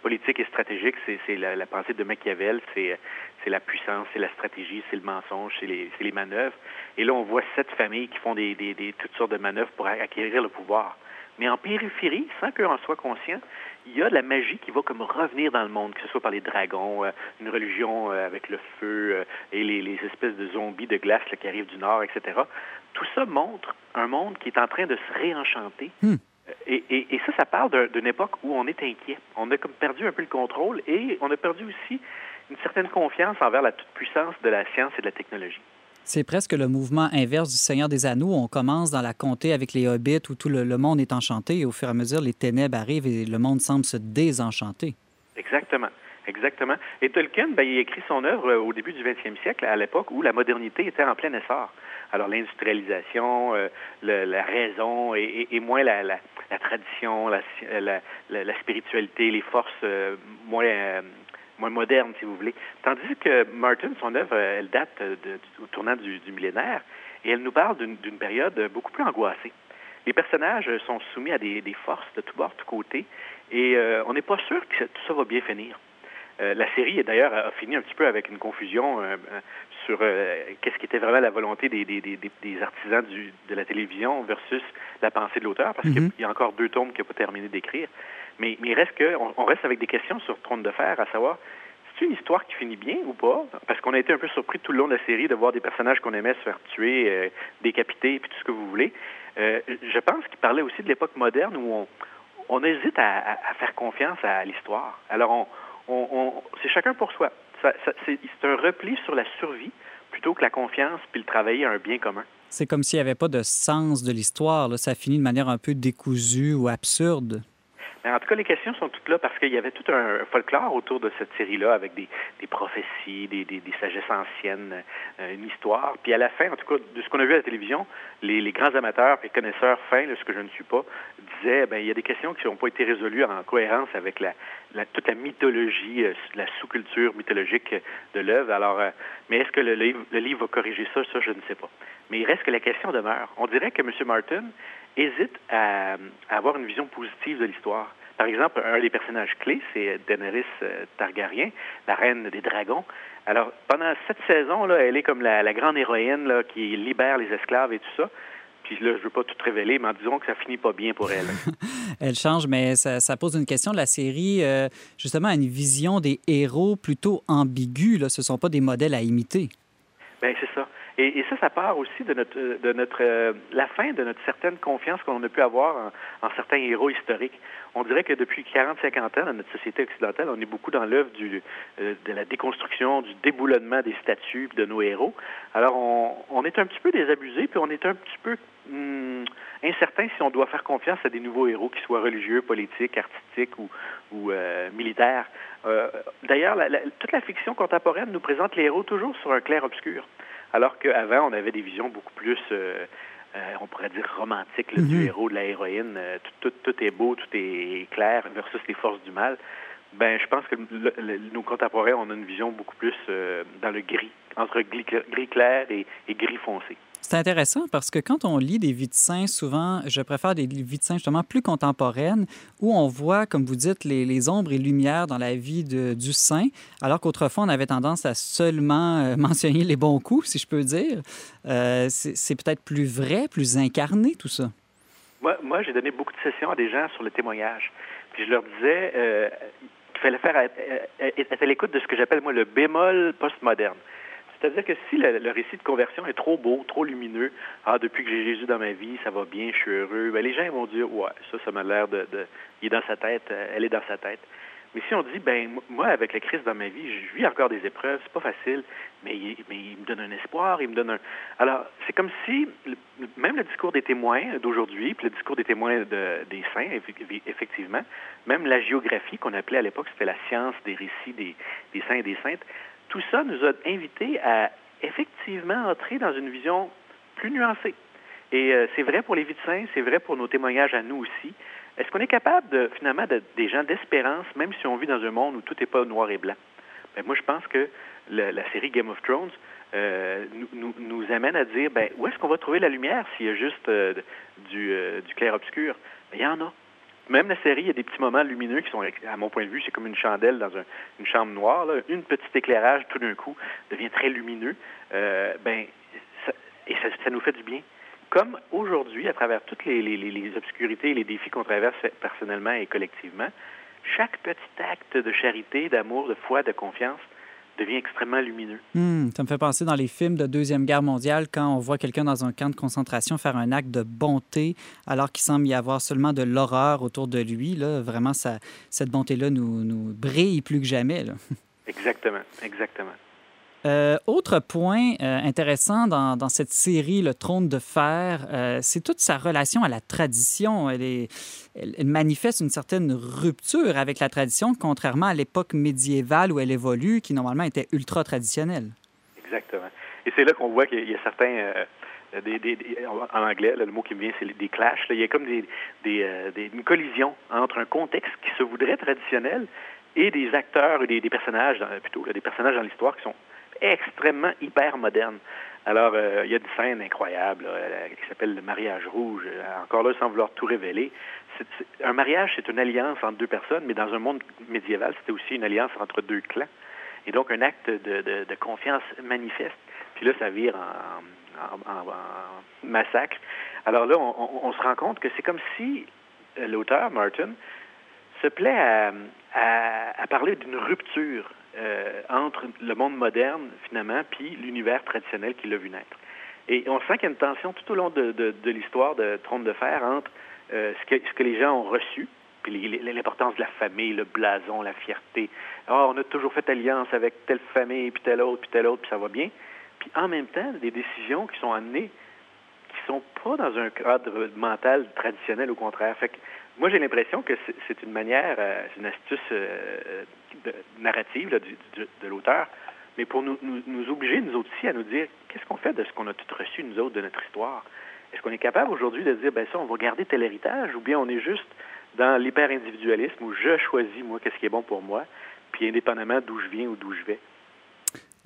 politiques et stratégiques, c'est la, pensée de Machiavel, c'est la puissance, c'est la stratégie, c'est le mensonge, c'est les, les, manœuvres. Et là, on voit sept familles qui font des, toutes sortes de manœuvres pour acquérir le pouvoir. Mais en périphérie, sans qu'eux en soient conscients, il y a de la magie qui va comme revenir dans le monde, que ce soit par les dragons, une religion avec le feu et les, espèces de zombies de glace qui arrivent du nord, etc tout ça montre un monde qui est en train de se réenchanter. Hmm. Et, et, ça, ça parle d'une époque où on est inquiet. On a comme perdu un peu le contrôle et on a perdu aussi une certaine confiance envers la toute-puissance de la science et de la technologie. C'est presque le mouvement inverse du Seigneur des Anneaux. On commence dans la comté avec les hobbits où tout le, monde est enchanté et au fur et à mesure, les ténèbres arrivent et le monde semble se désenchanter. Exactement. Exactement. Et Tolkien, ben, il écrit son œuvre euh, au début du 20e siècle, à l'époque où la modernité était en plein essor. Alors l'industrialisation, euh, la raison et, moins la, tradition, la, spiritualité, les forces euh, moins, euh, moins modernes, si vous voulez. Tandis que Martin, son œuvre, elle date au tournant du, millénaire et elle nous parle d'une période beaucoup plus angoissée. Les personnages sont soumis à des forces de tous bords, de tous côtés, et on n'est pas sûr que tout ça va bien finir. la série, d'ailleurs, a fini un petit peu avec une confusion sur qu'est-ce qui était vraiment la volonté des, des, des, des artisans du, de la télévision versus la pensée de l'auteur, parce qu'il y a encore deux tomes qu'il n'a pas terminé d'écrire. Mais, mais il reste que, on, reste avec des questions sur Trône de Fer, à savoir, c'est une histoire qui finit bien ou pas? Parce qu'on a été un peu surpris tout le long de la série de voir des personnages qu'on aimait se faire tuer, euh, décapiter, puis tout ce que vous voulez. Euh, je pense qu'il parlait aussi de l'époque moderne où on, on hésite à, faire confiance à l'histoire. Alors, on, on, c'est chacun pour soi. C'est, un repli sur la survie plutôt que la confiance puis le travailler à un bien commun. C'est comme s'il n'y avait pas de sens de l'histoire. Ça finit de manière un peu décousue ou absurde en tout cas, les questions sont toutes là parce qu'il y avait tout un folklore autour de cette série-là avec des, prophéties, des, des, sagesses anciennes, euh, une histoire. Puis à la fin, en tout cas, de ce qu'on a vu à la télévision, les, grands amateurs et connaisseurs fins, ce que je ne suis pas, disaient ben il y a des questions qui n'ont pas été résolues en cohérence avec la, toute la mythologie, euh, la sous-culture mythologique de l'œuvre. Alors, euh, mais est-ce que le livre, le livre va corriger ça? Ça, je ne sais pas. Mais il reste que la question demeure. On dirait que M. Martin hésite à, avoir une vision positive de l'histoire. Par exemple, un des personnages clés, c'est Daenerys euh, Targaryen, la reine des dragons. Alors, pendant cette saison-là, elle est comme la, grande héroïne qui libère les esclaves et tout ça. Puis là, je ne veux pas tout révéler, mais disons que ça finit pas bien pour elle. elle change, mais ça, pose une question la série, euh, justement, une vision des héros plutôt ambiguë. Ce ne sont pas des modèles à imiter. Bien, c'est ça. Et, ça, ça part aussi de notre, de notre euh, la fin de notre certaine confiance qu'on a pu avoir en, certains héros historiques. On dirait que depuis 40-50 ans, dans notre société occidentale, on est beaucoup dans l'œuvre euh, de la déconstruction, du déboulonnement des statues de nos héros. Alors, on, est un petit peu désabusé, puis on est un petit peu hmm, incertain si on doit faire confiance à des nouveaux héros, qui soient religieux, politiques, artistiques ou, euh, militaires. D'ailleurs, toute la fiction contemporaine nous présente les héros toujours sur un clair-obscur. Alors qu'avant, on avait des visions beaucoup plus, euh, euh, on pourrait dire, romantiques du mhm. héros, de la héroïne. Euh, tout, est beau, tout est clair versus les forces du mal. Ben, je pense que nos contemporains, on a une vision beaucoup plus dans le gris, entre gris, clair et gris foncé. C'est intéressant parce que quand on lit des vies de saints, souvent, je préfère des vies de saints justement plus contemporaines où on voit, comme vous dites, les, ombres et lumières dans la vie du saint, alors qu'autrefois, on avait tendance à seulement euh, mentionner les bons coups, si je peux dire. Euh, c'est peut-être plus vrai, plus incarné, tout ça. Moi, j'ai donné beaucoup de sessions à des gens sur le témoignage. Puis je leur disais euh, qu'il fallait faire être à l'écoute de ce que j'appelle, moi, le bémol postmoderne. C'est-à-dire que si le, récit de conversion est trop beau, trop lumineux, ah, depuis que j'ai Jésus dans ma vie, ça va bien, je suis heureux, ben, les gens vont dire, ouais, ça, ça m'a l'air de, Il est dans sa tête, euh, elle est dans sa tête. Mais si on dit, ben moi, avec le Christ dans ma vie, je vis encore des épreuves, c'est pas facile, mais il, mais il me donne un espoir, il me donne un... Alors, c'est comme si, même le discours des témoins d'aujourd'hui, puis le discours des témoins des saints, effectivement, même la géographie qu'on appelait à l'époque, c'était la science des récits des, des saints et des saintes, tout ça nous a invités à effectivement entrer dans une vision plus nuancée. Et euh, c'est vrai pour les vies c'est vrai pour nos témoignages à nous aussi. Est-ce qu'on est capable, de, finalement, d'être des gens d'espérance, même si on vit dans un monde où tout n'est pas noir et blanc? Ben, moi, je pense que la série Game of Thrones euh, nous, nous, amène à dire, ben, où est-ce qu'on va trouver la lumière s'il y a juste euh, du, du clair-obscur? Ben, il y en a. Même la série, il y a des petits moments lumineux qui sont, à mon point de vue, c'est comme une chandelle dans une chambre noire. Là. Une petite éclairage, tout d'un coup, devient très lumineux. Euh, ben, et ça, nous fait du bien. Comme aujourd'hui, à travers toutes les, les, obscurités et les défis qu'on traverse personnellement et collectivement, chaque petit acte de charité, d'amour, de foi, de confiance devient extrêmement lumineux. Hmm, ça me fait penser dans les films de Deuxième Guerre mondiale, quand on voit quelqu'un dans un camp de concentration faire un acte de bonté, alors qu'il semble y avoir seulement de l'horreur autour de lui. Là, vraiment, ça, cette bonté-là nous, nous brille plus que jamais. Là. Exactement, exactement. Euh, autre point euh, intéressant dans, cette série, Le Trône de Fer, euh, c'est toute sa relation à la tradition. Elle, est, elle, manifeste une certaine rupture avec la tradition, contrairement à l'époque médiévale où elle évolue, qui normalement était ultra traditionnelle. Exactement. Et c'est là qu'on voit qu'il y a certains... en anglais, le mot qui me vient, c'est des clashs. Il y a comme une collision entre un contexte qui se voudrait traditionnel et des acteurs, des, des personnages, plutôt, des personnages dans l'histoire qui sont extrêmement hyper moderne. Alors, euh, il y a des scènes incroyables qui s'appellent le mariage rouge. Euh, encore là, sans vouloir tout révéler, un mariage, c'est une alliance entre deux personnes, mais dans un monde médiéval, c'était aussi une alliance entre deux clans. Et donc, un acte de, confiance manifeste. Puis là, ça vire en, massacre. Alors là, on, se rend compte que c'est comme si euh, l'auteur, Martin, se plaît à, parler d'une rupture euh, entre le monde moderne, finalement, puis l'univers traditionnel qu'il a vu naître. Et on sent qu'il y a une tension tout au long de, l'histoire de Trône de Fer entre euh, ce, que, ce que les gens ont reçu, puis l'importance de la famille, le blason, la fierté. Ah, on a toujours fait alliance avec telle famille, puis telle autre, puis telle autre, puis ça va bien. Puis en même temps, des décisions qui sont amenées qui sont pas dans un cadre mental traditionnel, au contraire. Fait moi, j'ai l'impression que c'est une manière, euh, une astuce euh, narrative de l'auteur, mais pour nous, nous, nous, obliger, nous aussi, à nous dire qu'est-ce qu'on fait de ce qu'on a tout reçu, nous autres, de notre histoire? Est-ce qu'on est capable aujourd'hui de dire, ben ça, on va garder tel héritage, ou bien on est juste dans l'hyper-individualisme où je choisis, moi, qu'est-ce qui est bon pour moi, puis indépendamment d'où je viens ou d'où je vais?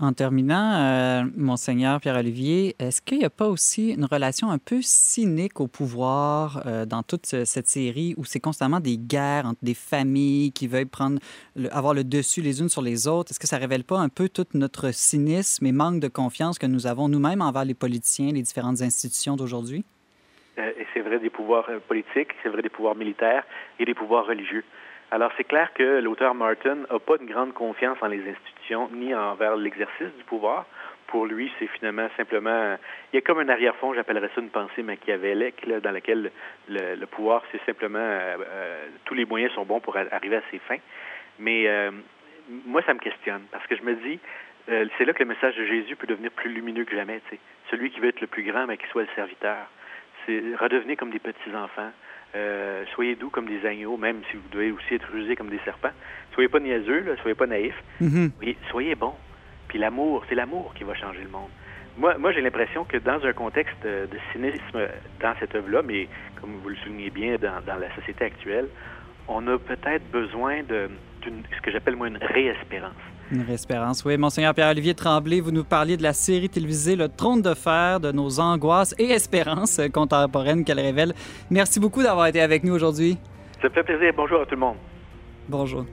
En terminant, euh, Monseigneur Pierre-Olivier, est-ce qu'il n'y a pas aussi une relation un peu cynique au pouvoir euh, dans toute cette série où c'est constamment des guerres entre des familles qui veulent prendre avoir le dessus les unes sur les autres? Est-ce que ça révèle pas un peu tout notre cynisme et manque de confiance que nous avons nous-mêmes envers les politiciens, les différentes institutions d'aujourd'hui? Euh, c'est vrai des pouvoirs politiques, c'est vrai des pouvoirs militaires et des pouvoirs religieux. Alors, c'est clair que l'auteur Martin n'a pas de grande confiance en les institutions ni envers l'exercice du pouvoir. Pour lui, c'est finalement simplement... Il y a comme un arrière-fond, j'appellerais ça une pensée machiavélique, là, dans laquelle le, pouvoir, c'est simplement... Euh, euh, tous les moyens sont bons pour arriver à ses fins. Mais euh, moi, ça me questionne, parce que je me dis, c'est là que le message de Jésus peut devenir plus lumineux que jamais. Celui qui veut être le plus grand, mais qui soit le serviteur. C'est redevenir comme des petits-enfants. Euh, soyez doux comme des agneaux, même si vous devez aussi être rusés comme des serpents. Soyez pas niaiseux, là, soyez pas naïfs. Mm-hmm. soyez, bons. Puis l'amour, c'est l'amour qui va changer le monde. Moi, moi j'ai l'impression que dans un contexte de cynisme dans cette œuvre-là, mais comme vous le soulignez bien dans, dans la société actuelle, on a peut-être besoin de ce que j'appelle moi une réespérance. Une réespérance, oui. Monseigneur Pierre-Olivier Tremblay, vous nous parliez de la série télévisée Le Trône de Fer, de nos angoisses et espérances contemporaines qu'elle révèle. Merci beaucoup d'avoir été avec nous aujourd'hui. Ça me fait plaisir. Bonjour à tout le monde. Bonjour.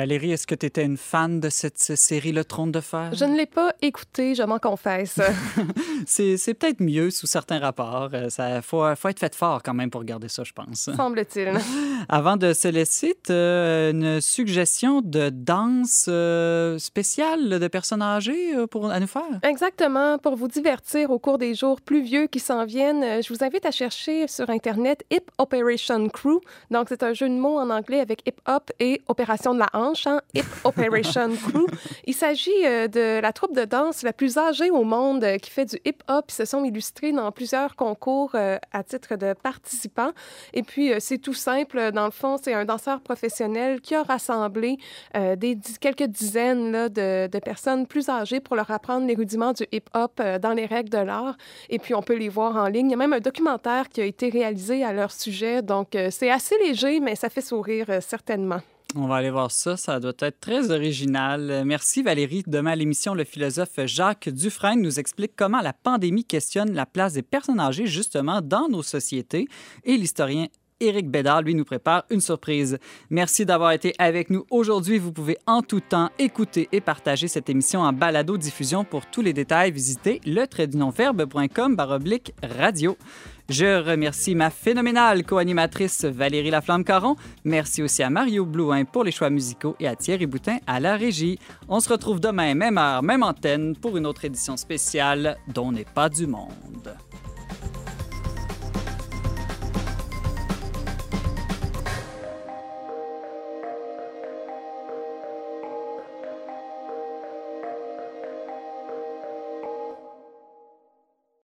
Valérie, est-ce que tu étais une fan de cette série Le Trône de Fer? Je ne l'ai pas écoutée, je m'en confesse. c'est peut-être mieux sous certains rapports. Il euh, faut, faut, être fait fort quand même pour regarder ça, je pense. Semble-t-il. Avant de se laisser, une suggestion de danse euh, spéciale de personnes âgées euh, pour, à nous faire? Exactement. Pour vous divertir au cours des jours pluvieux qui s'en viennent, je vous invite à chercher sur Internet Hip Operation Crew. Donc, c'est un jeu de mots en anglais avec hip hop et opération de la hanche, hein, Hip Operation Crew. Il s'agit de la troupe de danse la plus âgée au monde qui fait du hip-hop. Ils se sont illustrés dans plusieurs concours euh, à titre de participants. Et puis, euh, c'est tout simple. Dans le fond, c'est un danseur professionnel qui a rassemblé euh, des, quelques dizaines de, personnes plus âgées pour leur apprendre les rudiments du hip-hop dans les règles de l'art. Et puis, on peut les voir en ligne. Il y a même un documentaire qui a été réalisé à leur sujet. Donc, c'est assez léger, mais ça fait sourire certainement. On va aller voir ça. Ça doit être très original. Merci Valérie. Demain à l'émission, le philosophe Jacques Dufresne nous explique comment la pandémie questionne la place des personnes âgées justement dans nos sociétés. Et l'historien Éric Bédard, lui, nous prépare une surprise. Merci d'avoir été avec nous aujourd'hui. Vous pouvez en tout temps écouter et partager cette émission en balado-diffusion. Pour tous les détails, visitez le baroblique radio. Je remercie ma phénoménale co-animatrice Valérie Laflamme-Caron. Merci aussi à Mario Blouin pour les choix musicaux et à Thierry Boutin à la régie. On se retrouve demain, même heure, même antenne, pour une autre édition spéciale dont n'est pas du monde.